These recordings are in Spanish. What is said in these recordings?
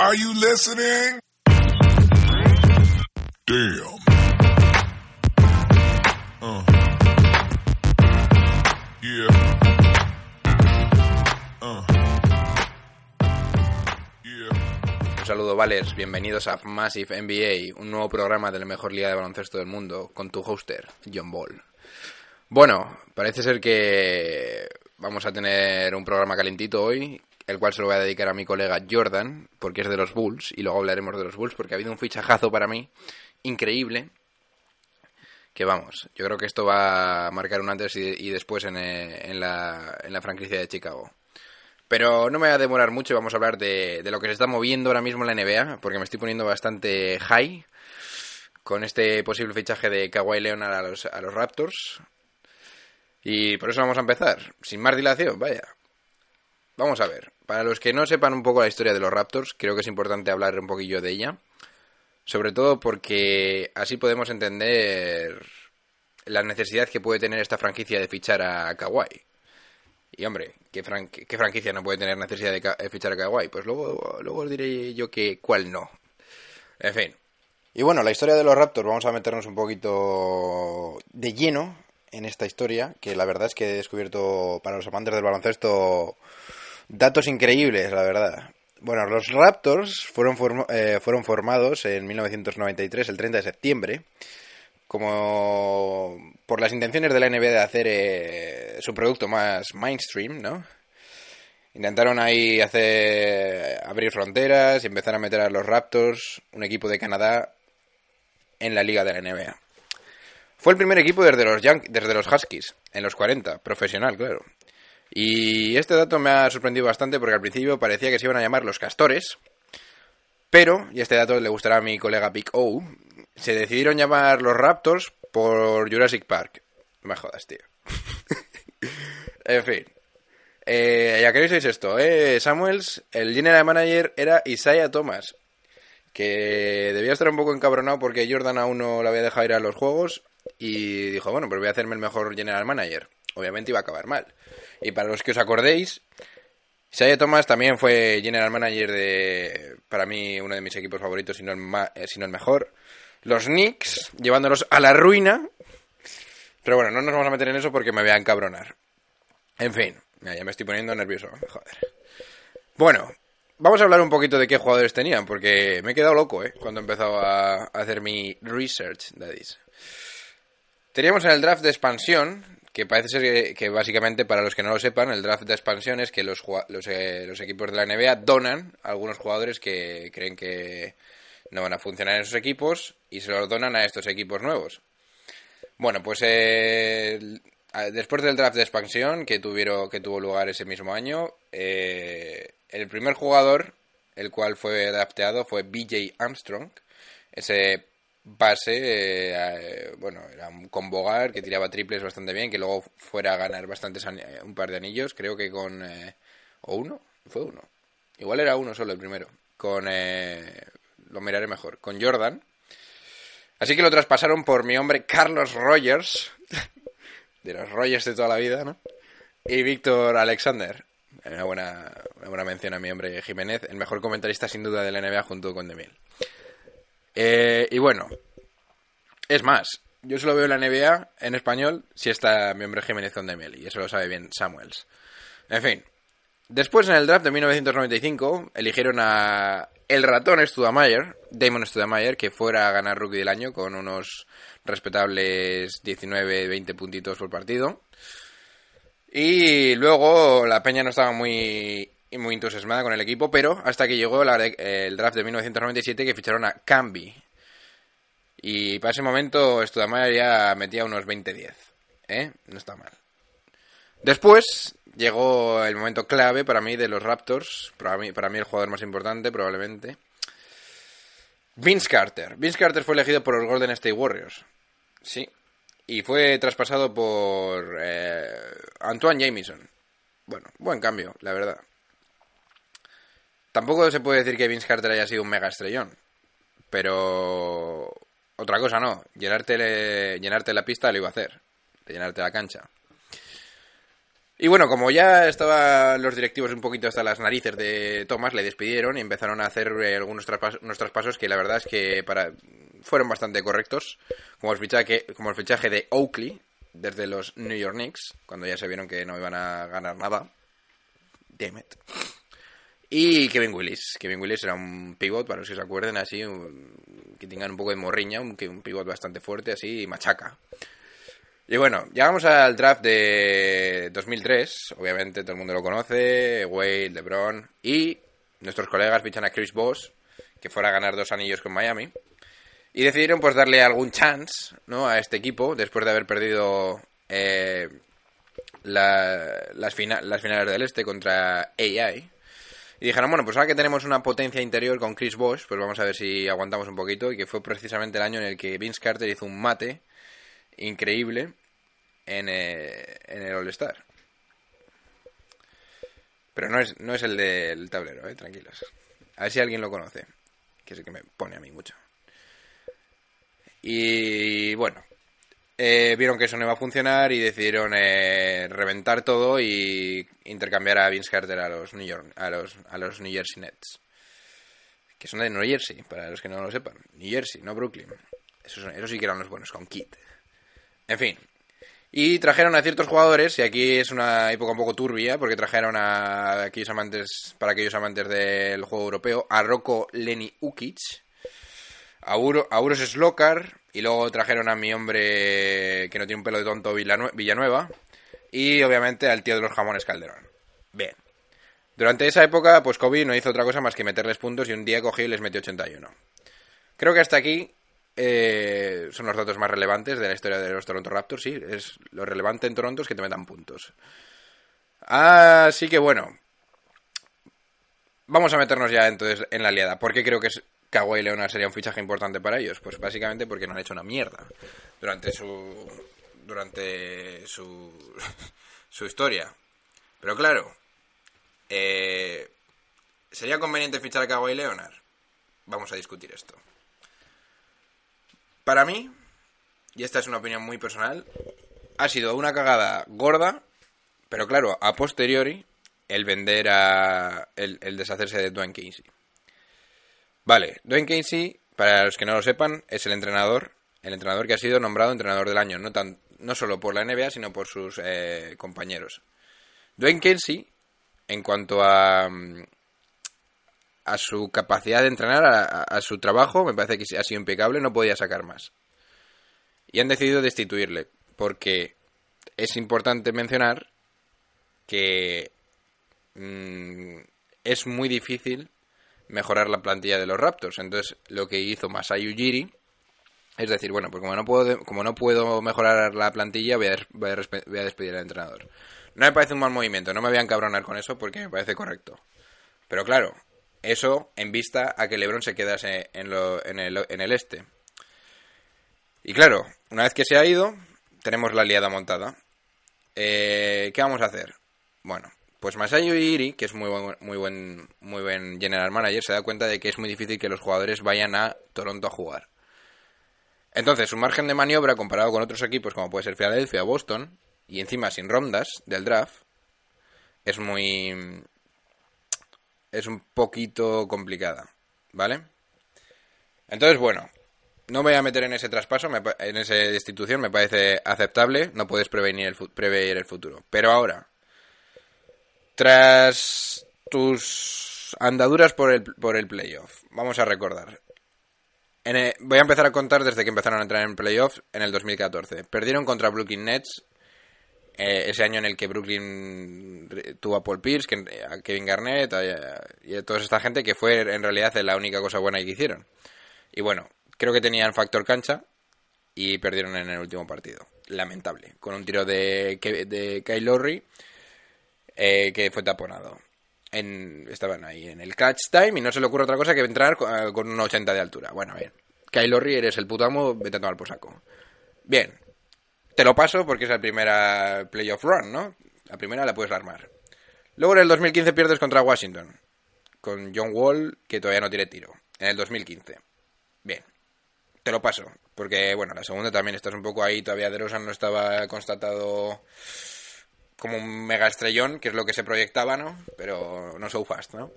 Are you listening? Damn. Uh. Uh. Un saludo, Valers. Bienvenidos a Massive NBA, un nuevo programa de la mejor liga de baloncesto del mundo, con tu hoster, John Ball. Bueno, parece ser que vamos a tener un programa calentito hoy, el cual se lo voy a dedicar a mi colega Jordan, porque es de los Bulls, y luego hablaremos de los Bulls, porque ha habido un fichajazo para mí increíble. Que vamos, yo creo que esto va a marcar un antes y, después en, eh, en la, en la franquicia de Chicago. Pero no me voy a demorar mucho y vamos a hablar de, de lo que se está moviendo ahora mismo en la NBA, porque me estoy poniendo bastante high con este posible fichaje de Kawhi Leonard a los, a los Raptors. Y por eso vamos a empezar, sin más dilación, vaya. Vamos a ver, para los que no sepan un poco la historia de los Raptors, creo que es importante hablar un poquillo de ella. Sobre todo porque así podemos entender la necesidad que puede tener esta franquicia de fichar a Kawhi. Y hombre, ¿qué, fran- qué franquicia no puede tener necesidad de fichar a Kawhi? Pues luego, luego os diré yo que cuál no. En fin. Y bueno, la historia de los Raptors, vamos a meternos un poquito de lleno en esta historia, que la verdad es que he descubierto para los amantes del baloncesto datos increíbles, la verdad. Bueno, los Raptors fueron, form- eh, fueron formados en 1993, el 30 de septiembre, como por las intenciones de la NBA de hacer eh, su producto más mainstream, ¿no? Intentaron ahí hacer abrir fronteras y empezar a meter a los Raptors, un equipo de Canadá, en la liga de la NBA. Fue el primer equipo desde los, desde los Huskies, en los 40, profesional, claro. Y este dato me ha sorprendido bastante porque al principio parecía que se iban a llamar los Castores, pero, y este dato le gustará a mi colega Big O, se decidieron llamar los Raptors por Jurassic Park. Me jodas, tío. en fin. Eh, ya queréis esto, ¿eh? Samuels, el general manager era Isaiah Thomas, que debía estar un poco encabronado porque Jordan aún no lo había dejado ir a los juegos y dijo, bueno, pues voy a hacerme el mejor general manager. Obviamente iba a acabar mal. Y para los que os acordéis, Isaiah Thomas también fue general manager de, para mí, uno de mis equipos favoritos, si no el, ma- eh, si no el mejor. Los Knicks, llevándolos a la ruina. Pero bueno, no nos vamos a meter en eso porque me voy a encabronar. En fin, ya me estoy poniendo nervioso, joder. Bueno, vamos a hablar un poquito de qué jugadores tenían, porque me he quedado loco, ¿eh? Cuando he empezado a hacer mi research, daddies. Teníamos en el draft de expansión, que parece ser que, básicamente, para los que no lo sepan, el draft de expansión es que los, eh, equipos de la NBA donan a algunos jugadores que creen que no van a funcionar en esos equipos y se los donan a estos equipos nuevos. Bueno, pues eh, después del draft de expansión que, tuvieron, que tuvo lugar ese mismo año, eh, el primer jugador, el cual fue drafteado, fue BJ Armstrong, ese base, eh, bueno, era un con Bogar que tiraba triples bastante bien, que luego fuera a ganar bastantes eh, un par de anillos, creo que con... eh, ¿O uno? Fue uno. Igual era uno solo el primero. Con... eh, lo miraré mejor. Con Jordan. Así que lo traspasaron por mi hombre Carlos Rogers. de los Rogers de toda la vida, ¿no? Y Víctor Alexander. Una buena, una mención a mi hombre Jiménez, el mejor comentarista sin duda de la NBA junto con Demil. Eh, y bueno, es más, yo solo veo la NBA en español si está mi hombre Jiménez con Demil, y eso lo sabe bien Samuels. En fin, después en el draft de 1995 eligieron a el ratón Studamayer, Damon Studamayer, que fuera a ganar Rookie del Año con unos respetables 19-20 puntitos por partido. Y luego la Peña no estaba muy, muy entusiasmada con el equipo, pero hasta que llegó el draft de 1997 que ficharon a Camby. Y para ese momento Studamayer ya metía unos 20-10. ¿Eh? No está mal. Después llegó el momento clave para mí de los Raptors, para mí, para mí el jugador más importante probablemente. Vince Carter. Vince Carter fue elegido por los Golden State Warriors. Sí. Y fue traspasado por eh, Antoine Jamison. Bueno, buen cambio, la verdad. Tampoco se puede decir que Vince Carter haya sido un mega estrellón. Pero otra cosa no. Llenarte, la pista lo iba a hacer. Llenarte la cancha. Y bueno, como ya estaban los directivos un poquito hasta las narices de Thomas, le despidieron y empezaron a hacer eh, algunos traspasos, unos traspasos que la verdad es que para fueron bastante correctos, como el fichaje, como el fichaje de Oakley desde los New York Knicks, cuando ya se vieron que no iban a ganar nada. Damn it. Y Kevin Willis. Kevin Willis era un pivot, para los que se acuerden, así, un- que tengan un poco de morriña, un, un pivot bastante fuerte, así, y machaca. Y bueno, llegamos al draft de 2003, obviamente todo el mundo lo conoce, Wade, LeBron, y nuestros colegas fichan a Chris Bosh, que fuera a ganar dos anillos con Miami, y decidieron pues darle algún chance, ¿no? A este equipo, después de haber perdido eh, la- las, las finales del Este contra AI. Y dijeron, bueno, pues ahora que tenemos una potencia interior con Chris Bosh, pues vamos a ver si aguantamos un poquito, y que fue precisamente el año en el que Vince Carter hizo un mate increíble en, eh, en el All-Star. Pero no es, no es el del tablero, eh, tranquilos. A ver si alguien lo conoce, que es el que me pone a mí mucho. Y bueno, eh, vieron que eso no iba a funcionar y decidieron eh, reventar todo y intercambiar a Vince Carter a los New York, a los, a los New Jersey Nets. Que son de New Jersey, para los que no lo sepan. New Jersey, no Brooklyn. Esos, esos sí que eran los buenos, con Kit. En fin. Y trajeron a ciertos jugadores, y aquí es una época un poco turbia, porque trajeron a aquellos amantes, para aquellos amantes del juego europeo, a Rocco Leni Ukic, a, Uro, a y luego trajeron a mi hombre que no tiene un pelo de tonto Villanue- Villanueva, y obviamente al tío de los jamones Calderón. Bien. Durante esa época, pues Kobe no hizo otra cosa más que meterles puntos y un día cogió y les metió 81. Creo que hasta aquí eh, son los datos más relevantes de la historia de los Toronto Raptors, sí. Es lo relevante en Toronto es que te metan puntos. Así que bueno. Vamos a meternos ya entonces en la liada. ¿Por qué creo que es- Kawhi Leonard sería un fichaje importante para ellos? Pues básicamente porque no han hecho una mierda durante su durante su su historia. Pero claro, eh, ¿sería conveniente fichar a Kawhi Leonard? Vamos a discutir esto. Para mí, y esta es una opinión muy personal, ha sido una cagada gorda, pero claro, a posteriori, el vender a. el, el deshacerse de Dwayne Casey. Vale, Dwayne Casey, para los que no lo sepan, es el entrenador, el entrenador que ha sido nombrado entrenador del año, no, tan, no solo por la NBA, sino por sus eh, compañeros. Dwayne Casey, en cuanto a. mm, a su capacidad de entrenar, a, su trabajo, me parece que ha sido impecable, no podía sacar más. Y han decidido destituirle, porque es importante mencionar que mm, es muy difícil mejorar la plantilla de los Raptors. Entonces, lo que hizo Masai Ujiri es decir, bueno, pues como no puedo, como no puedo mejorar la plantilla, voy a, despedir al entrenador. No me parece un mal movimiento, no me voy a encabronar con eso porque me parece correcto. Pero claro, eso en vista a que LeBron se quedase en, lo- en, el, en el este. Y claro, una vez que se ha ido, tenemos la liada montada. Eh, ¿Qué vamos a hacer? Bueno, pues Masayo Iri, que es muy buen, muy buen, muy buen general manager, se da cuenta de que es muy difícil que los jugadores vayan a Toronto a jugar. Entonces, su margen de maniobra comparado con otros equipos como puede ser Filadelfia o Boston, y encima sin rondas del draft, es muy... es un poquito complicada, ¿vale? Entonces, bueno, no me voy a meter en ese traspaso, en esa destitución, me parece aceptable, no puedes prevenir el, prever el futuro. Pero ahora, tras tus andaduras por el, por el playoff, vamos a recordar. Voy a empezar a contar desde que empezaron a entrar en playoff en el 2014. Perdieron contra Brooklyn Nets, eh, ese año en el que Brooklyn tuvo a Paul Pierce, a Kevin Garnett y a toda esta gente que fue en realidad la única cosa buena que hicieron. Y bueno, creo que tenían factor cancha y perdieron en el último partido. Lamentable. Con un tiro de, de Kyle Lowry eh, que fue taponado. en, estaban ahí en el catch time y no se le ocurre otra cosa que entrar con, eh, con un 80 de altura. Bueno, bien. Kyle Lowry, eres el puto amo, vete a tomar por saco. Bien. Te lo paso porque es la primera playoff run, ¿no? La primera la puedes armar. Luego en el 2015 pierdes contra Washington. Con John Wall, que todavía no tiene tiro. En el 2015. Bien. Te lo paso. Porque, bueno, la segunda también estás un poco ahí. Todavía DeRozan no estaba constatado como un mega estrellón, que es lo que se proyectaba, ¿no? Pero no so fast, ¿no?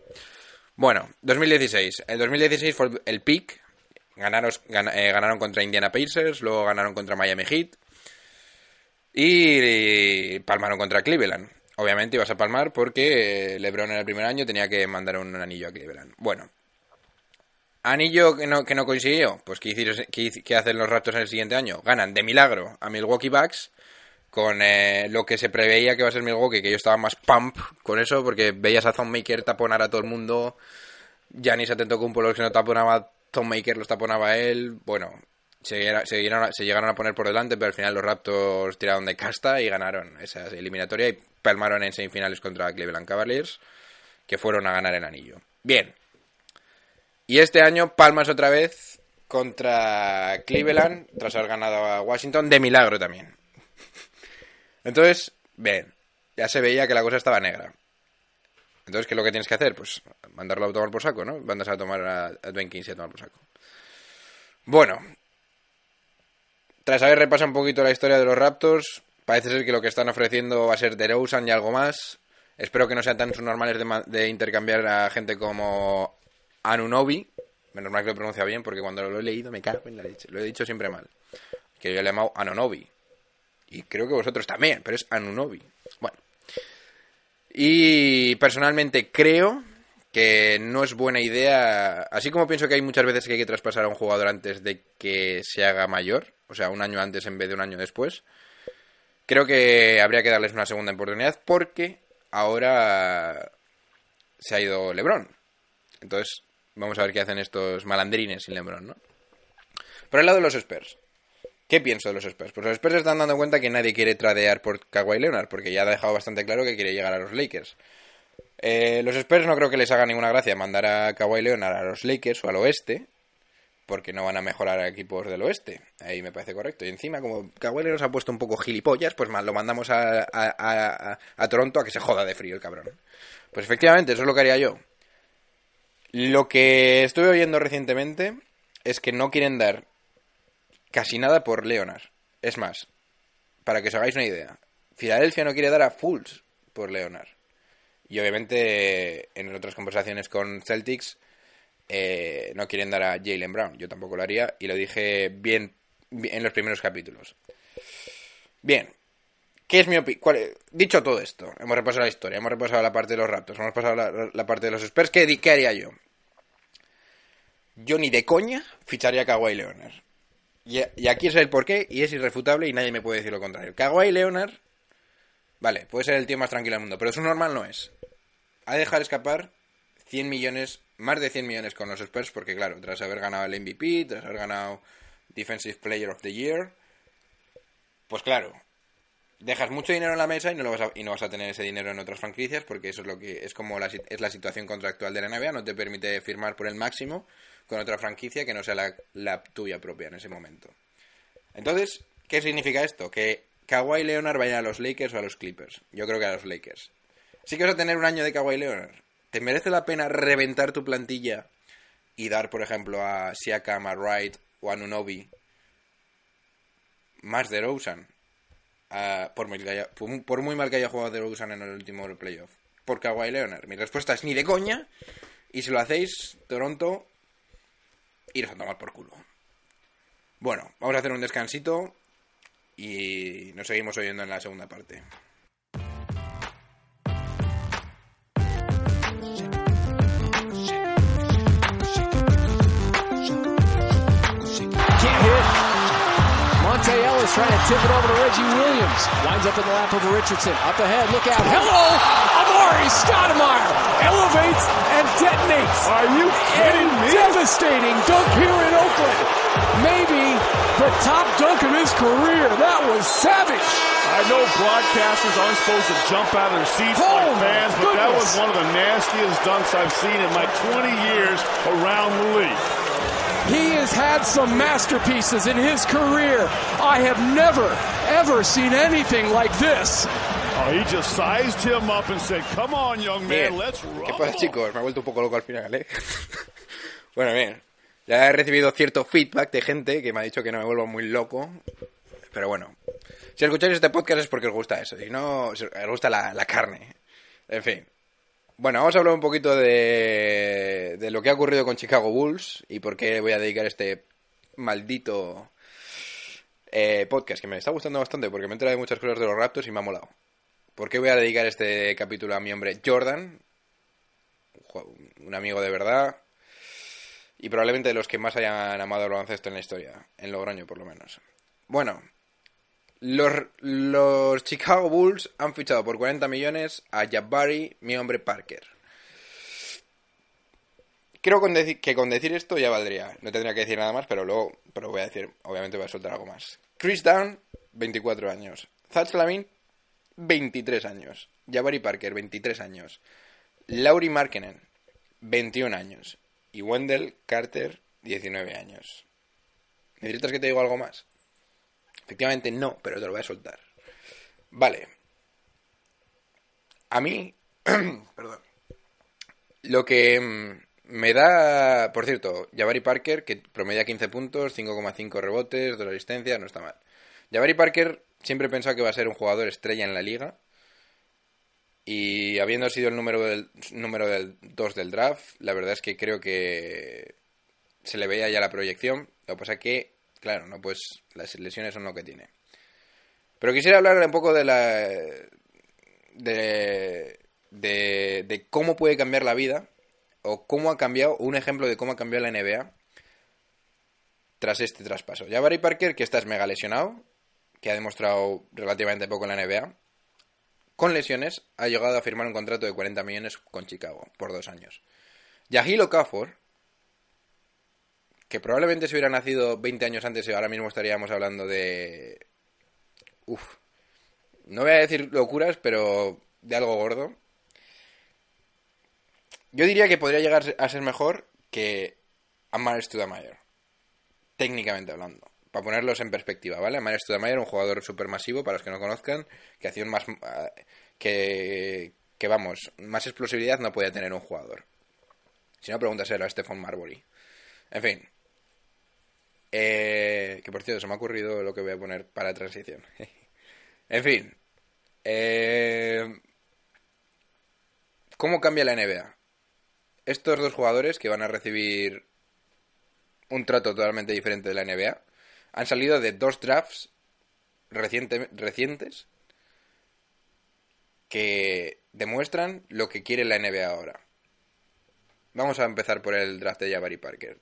Bueno, 2016. El 2016 fue el peak. Ganaron, gan- eh, ganaron contra Indiana Pacers, luego ganaron contra Miami Heat y, palmaron contra Cleveland. Obviamente ibas a palmar porque LeBron en el primer año tenía que mandar un anillo a Cleveland. Bueno, anillo que no, que no consiguió. Pues ¿qué, hicieron- qué hic- qué hacen los Raptors en el siguiente año? Ganan de milagro a Milwaukee Bucks con eh, lo que se preveía que va a ser Milwaukee, que yo estaba más pump con eso, porque veías a Maker taponar a todo el mundo, Giannis Antetokounmpo los que no taponaba, Maker los taponaba él, bueno, se, a- se llegaron a poner por delante, pero al final los Raptors tiraron de casta y ganaron esa eliminatoria y palmaron en semifinales contra Cleveland Cavaliers, que fueron a ganar el anillo. Bien. Y este año palmas otra vez contra Cleveland, tras haber ganado a Washington, de milagro también. Entonces, bien, ya se veía que la cosa estaba negra. Entonces, ¿qué es lo que tienes que hacer? Pues mandarlo a tomar por saco, ¿no? Mandas a tomar a, a Dwayne Kinsey a tomar por saco. Bueno, tras haber repasado un poquito la historia de los Raptors, parece ser que lo que están ofreciendo va a ser DeRozan y algo más. Espero que no sean tan subnormales de, de intercambiar a gente como Anunobi. Menos mal que lo pronuncia bien, porque cuando lo he leído me cago en la leche. Lo he dicho siempre mal. Que yo le he llamado Anunobi. Y creo que vosotros también, pero es Anunobi. Bueno. Y personalmente creo que no es buena idea, así como pienso que hay muchas veces que hay que traspasar a un jugador antes de que se haga mayor, o sea, un año antes en vez de un año después, creo que habría que darles una segunda oportunidad porque ahora se ha ido LeBron. Entonces, vamos a ver qué hacen estos malandrines sin LeBron, ¿no? Por el lado de los Spurs. ¿Qué pienso de los Spurs? Pues los Spurs están dando cuenta que nadie quiere tradear por Kawhi Leonard, porque ya ha dejado bastante claro que quiere llegar a los Lakers. Eh, los Spurs no creo que les haga ninguna gracia mandar a Kawhi Leonard a los Lakers o al oeste, porque no van a mejorar a equipos del oeste. Ahí me parece correcto. Y encima, como Kawhi Leonard se ha puesto un poco gilipollas, pues lo mandamos a- a Toronto a que se joda de frío el cabrón. Pues efectivamente, eso es lo que haría yo. Lo que estuve oyendo recientemente es que no quieren dar casi nada por Leonard. Es más, para que os hagáis una idea, Filadelfia no quiere dar a Fulls por Leonard. Y obviamente en otras conversaciones con Celtics eh, no quieren dar a Jalen Brown. Yo tampoco lo haría y lo dije bien, en los primeros capítulos. Bien, ¿qué es mi opinión? Dicho todo esto, hemos repasado la historia, hemos repasado la parte de los Raptors, hemos pasado la, la parte de los Spurs. ¿Qué, qué haría yo? Yo ni de coña ficharía a Kawhi Leonard. Y, aquí es el porqué y es irrefutable y nadie me puede decir lo contrario. Kawhi Leonard, vale, puede ser el tío más tranquilo del mundo, pero su normal no es. Ha de dejar escapar 100 millones, más de 100 millones con los Spurs, porque claro, tras haber ganado el MVP, tras haber ganado Defensive Player of the Year, pues claro, dejas mucho dinero en la mesa y no, lo vas a, y no vas a tener ese dinero en otras franquicias, porque eso es lo que es como la, es la situación contractual de la NBA, no te permite firmar por el máximo con otra franquicia que no sea la, tuya propia en ese momento. Entonces, ¿qué significa esto? Que Kawhi Leonard vaya a los Lakers o a los Clippers. Yo creo que a los Lakers. Sí que vas a tener un año de Kawhi Leonard. ¿Te merece la pena reventar tu plantilla y dar, por ejemplo, a Siakam, a Wright o a Nunobi más de Rosen? haya- por- por muy mal que haya jugado de Rosen en el último playoff. Por Kawhi Leonard. Mi respuesta es ni de coña. Y si lo hacéis, Toronto, iros a tomar por culo. Bueno, vamos a hacer un descansito y nos seguimos oyendo en la segunda parte. Ellis trying to tip it over to Reggie Williams. Winds up in the lap of Richardson. Up ahead, look out. Hello! Elevates and detonates. Are you kidding me? devastating dunk here in Oakland. Maybe The top dunk of his career. That was savage. I know broadcasters aren't supposed to jump out of their seats Oh, like fans, but that was one of the nastiest dunks I've seen in my 20 years around the league. He has had some masterpieces in his career. I have never, ever seen anything like this. Oh, he just sized him up and said, "Come on, young man, Bien. let's ¿Qué rumble." pasa, chicos? Me ha vuelto un poco loco al final, ¿eh? bueno, bien. Ya he recibido cierto feedback de gente que me ha dicho que no me vuelvo muy loco. Pero bueno. Si escucháis este podcast es porque os gusta eso. Si no, os gusta la, la carne. En fin. Bueno, vamos a hablar un poquito de, de lo que ha ocurrido con Chicago Bulls y por qué voy a dedicar este maldito eh, podcast que me está gustando bastante porque me he enterado de muchas cosas de los Raptors y me ha molado. ¿Por qué voy a dedicar este capítulo a mi hombre Jordan? Un amigo de verdad. Y probablemente de los que más hayan amado el baloncesto en la historia. En Logroño, por lo menos. Bueno. Los, los Chicago Bulls han fichado por 40 millones a Jabari, mi hombre Parker. Creo que con decir esto ya valdría. No tendría que decir nada más, pero luego pero voy a decir, obviamente voy a soltar algo más. Chris Dunn, 24 años. Zach Lavin, 23 años. Jabari Parker, 23 años. Lauri Markkinen, 21 años. Y Wendell Carter, 19 años. ¿Necesitas que te diga algo más? Efectivamente no, pero te lo voy a soltar. Vale. A mí, perdón. Lo que mm, me da, por cierto, Jabari Parker, que promedia 15 puntos, 5,5 rebotes, 2 asistencias, no está mal. Jabari Parker siempre he pensado que va a ser un jugador estrella en la liga. Y habiendo sido el número del número del 2 del draft, la verdad es que creo que se le veía ya la proyección. Lo que pasa que, claro, no pues las lesiones son lo que tiene. Pero quisiera hablar un poco de la de, de, de cómo puede cambiar la vida o cómo ha cambiado, un ejemplo de cómo ha cambiado la NBA tras este traspaso. Jabari Parker, que estás mega lesionado, que ha demostrado relativamente poco en la NBA, con lesiones, ha llegado a firmar un contrato de 40 millones con Chicago por dos años. Yahil Okafor, que probablemente si hubiera nacido 20 años antes, ahora mismo estaríamos hablando de... Uf. No voy a decir locuras, pero de algo gordo. Yo diría que podría llegar a ser mejor que Amar Studamayer. Técnicamente hablando. Para ponerlos en perspectiva, ¿vale? Amar Studamayer, un jugador supermasivo, para los que no conozcan, que hacía un más... ah, que, que vamos, más explosividad no puede tener un jugador. Si no, pregúntaselo a Stephen Marbury. En fin. Eh, que por cierto, se me ha ocurrido lo que voy a poner para transición. en fin. Eh, ¿Cómo cambia la NBA? Estos dos jugadores que van a recibir un trato totalmente diferente de la NBA han salido de dos drafts reciente- recientes que demuestran lo que quiere la NBA ahora. Vamos a empezar por el draft de Jabari Parker.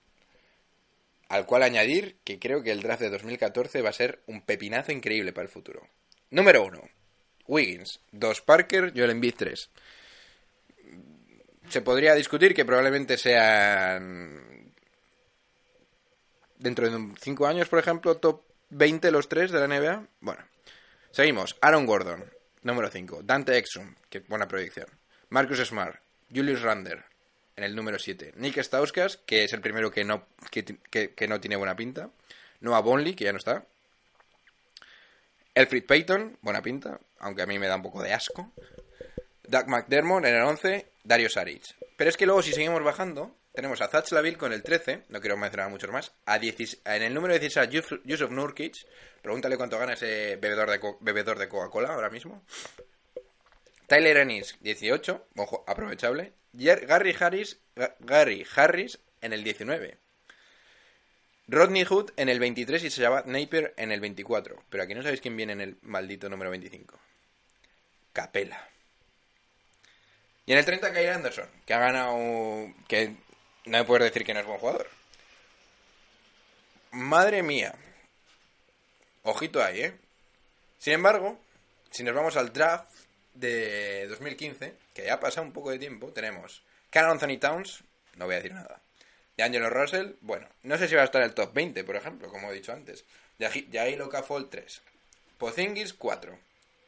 Al cual añadir que creo que el draft de 2014 va a ser un pepinazo increíble para el futuro. Número 1. Wiggins. 2. Parker. Joel Embiid 3. Se podría discutir que probablemente sean... Dentro de 5 años, por ejemplo, top 20 los 3 de la NBA. Bueno. Seguimos. Aaron Gordon. Número 5. Dante Exum. Que buena proyección. Marcus Smart. Julius Rander en el número 7. Nick Stauskas, que es el primero que no, que- que no tiene buena pinta. Noah Bonley, que ya no está. Elfrid Payton, buena pinta, aunque a mí me da un poco de asco. Doug McDermott en el 11, Dario Saric. Pero es que luego, si seguimos bajando, tenemos a Zach Laville con el 13, no quiero mencionar muchos más. A 16 en el número 16 a Yusuf- Nurkic. Pregúntale cuánto gana ese bebedor de, Coca-Cola ahora mismo. Tyler Ennis, 18, ojo, aprovechable. Gary Harris, Ga- Gary Harris en el 19. Rodney Hood en el 23 y Shabbat Napier en el 24. Pero aquí no sabéis quién viene en el maldito número 25. Capela. Y en el 30 Kyle Anderson, que ha ganado... que no me puedes decir que no es buen jugador. Madre mía. Ojito ahí, ¿eh? Sin embargo, si nos vamos al draft de 2015, que ya ha pasado un poco de tiempo, tenemos Carl Anthony Towns, no voy a decir nada. Y Angelo Russell, bueno, no sé si va a estar en el top 20, por ejemplo, como he dicho antes. Jair Okafor 3. Pozingis 4.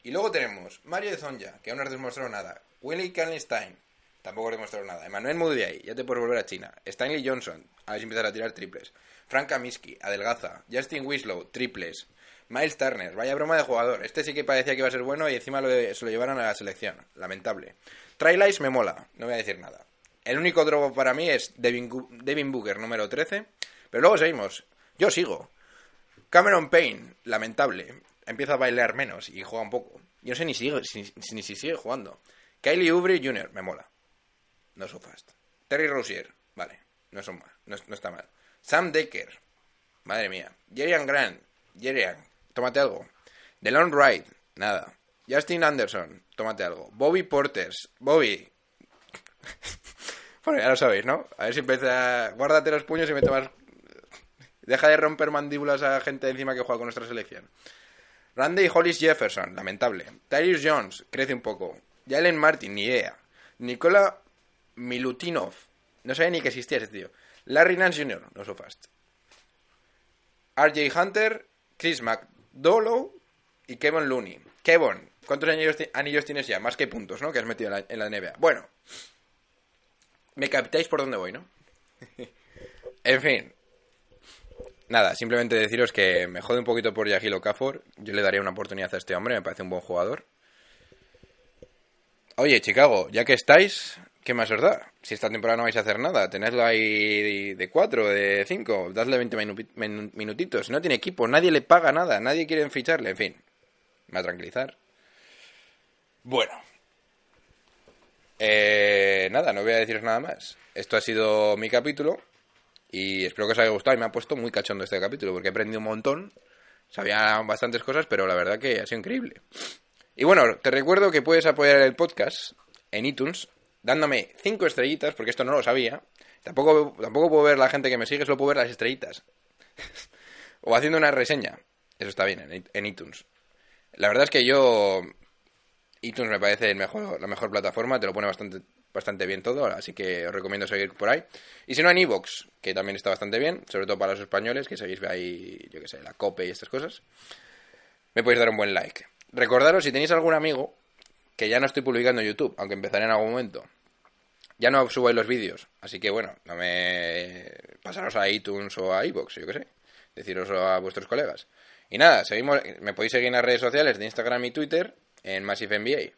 Y luego tenemos Mario de Zonja, que aún no ha demostrado nada. Willie Kallenstein, tampoco ha demostrado nada. Emmanuel Mudiay, ya te puedes volver a China. Stanley Johnson, a ver si empiezas a tirar triples. Frank Kaminsky, adelgaza. Justin Winslow, triples. Miles Turner, vaya broma de jugador. Este sí que parecía que iba a ser bueno y encima lo se lo llevaron a la selección. Lamentable. Trailice me mola, no voy a decir nada. El único drogo para mí es Devin, Devin Booker, número 13. Pero luego seguimos. Yo sigo. Cameron Payne, lamentable. Empieza a bailar menos y juega un poco. Yo no sé ni, sigue, si, si- ni si sigue jugando. Kylie Oubre Jr., me mola. No so fast. Terry Rozier, vale. No, son mal, no, está mal. Sam Decker, madre mía. Jerian Grant, Jerian, tómate algo. DeLon Wright, nada. Justin Anderson, tómate algo. Bobby Porters, Bobby. bueno, ya lo sabéis, ¿no? A ver si empieza. Guárdate los puños y me tomas. Deja de romper mandíbulas a gente encima que juega con nuestra selección. Randy Hollis Jefferson, lamentable. Tyrese Jones, crece un poco. Jalen Martin, ni idea. Nikola Milutinov, no sabía ni que existía ese tío. Larry Nance Jr., no so fast. RJ Hunter, Chris McDowell y Kevin Looney. Kevin, ¿cuántos anillos, ti- anillos tienes ya? Más que puntos, ¿no? Que has metido en la, NBA. Bueno, me captáis por dónde voy, ¿no? en fin. Nada, simplemente deciros que me jode un poquito por Yahil Okafor. Yo le daría una oportunidad a este hombre, me parece un buen jugador. Oye, Chicago, ya que estáis, ¿qué más os da? Si esta temporada no vais a hacer nada, tenedlo ahí de 4, de 5, dadle 20 minu- minu- minutitos. No tiene equipo, nadie le paga nada, nadie quiere ficharle, en fin. Me va a tranquilizar. Bueno. Eh, nada, no voy a deciros nada más. Esto ha sido mi capítulo y espero que os haya gustado y me ha puesto muy cachondo este capítulo porque he aprendido un montón. Sabía bastantes cosas, pero la verdad que ha sido increíble. Y bueno, te recuerdo que puedes apoyar el podcast en iTunes dándome 5 estrellitas, porque esto no lo sabía. Tampoco, tampoco puedo ver la gente que me sigue, solo puedo ver las estrellitas. o haciendo una reseña. Eso está bien en, iTunes. La verdad es que yo iTunes me parece la mejor plataforma, te lo pone bastante, bastante bien todo, así que os recomiendo seguir por ahí. Y si no, en iVoox, que también está bastante bien, sobre todo para los españoles, que seguís ahí, yo que sé, la COPE y estas cosas, me podéis dar un buen like. Recordaros, si tenéis algún amigo, que ya no estoy publicando en YouTube, aunque empezaré en algún momento, ya no subo los vídeos, así que bueno, no me pasaros a iTunes o a iVoox, yo que sé, deciros a vuestros colegas. Y nada, seguimos, me podéis seguir en las redes sociales de Instagram y Twitter en Massive NBA.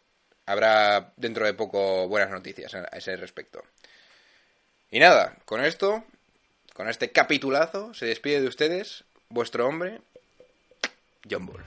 Habrá dentro de poco buenas noticias a ese respecto. Y nada, con esto, con este capitulazo, se despide de ustedes vuestro hombre, John Bull.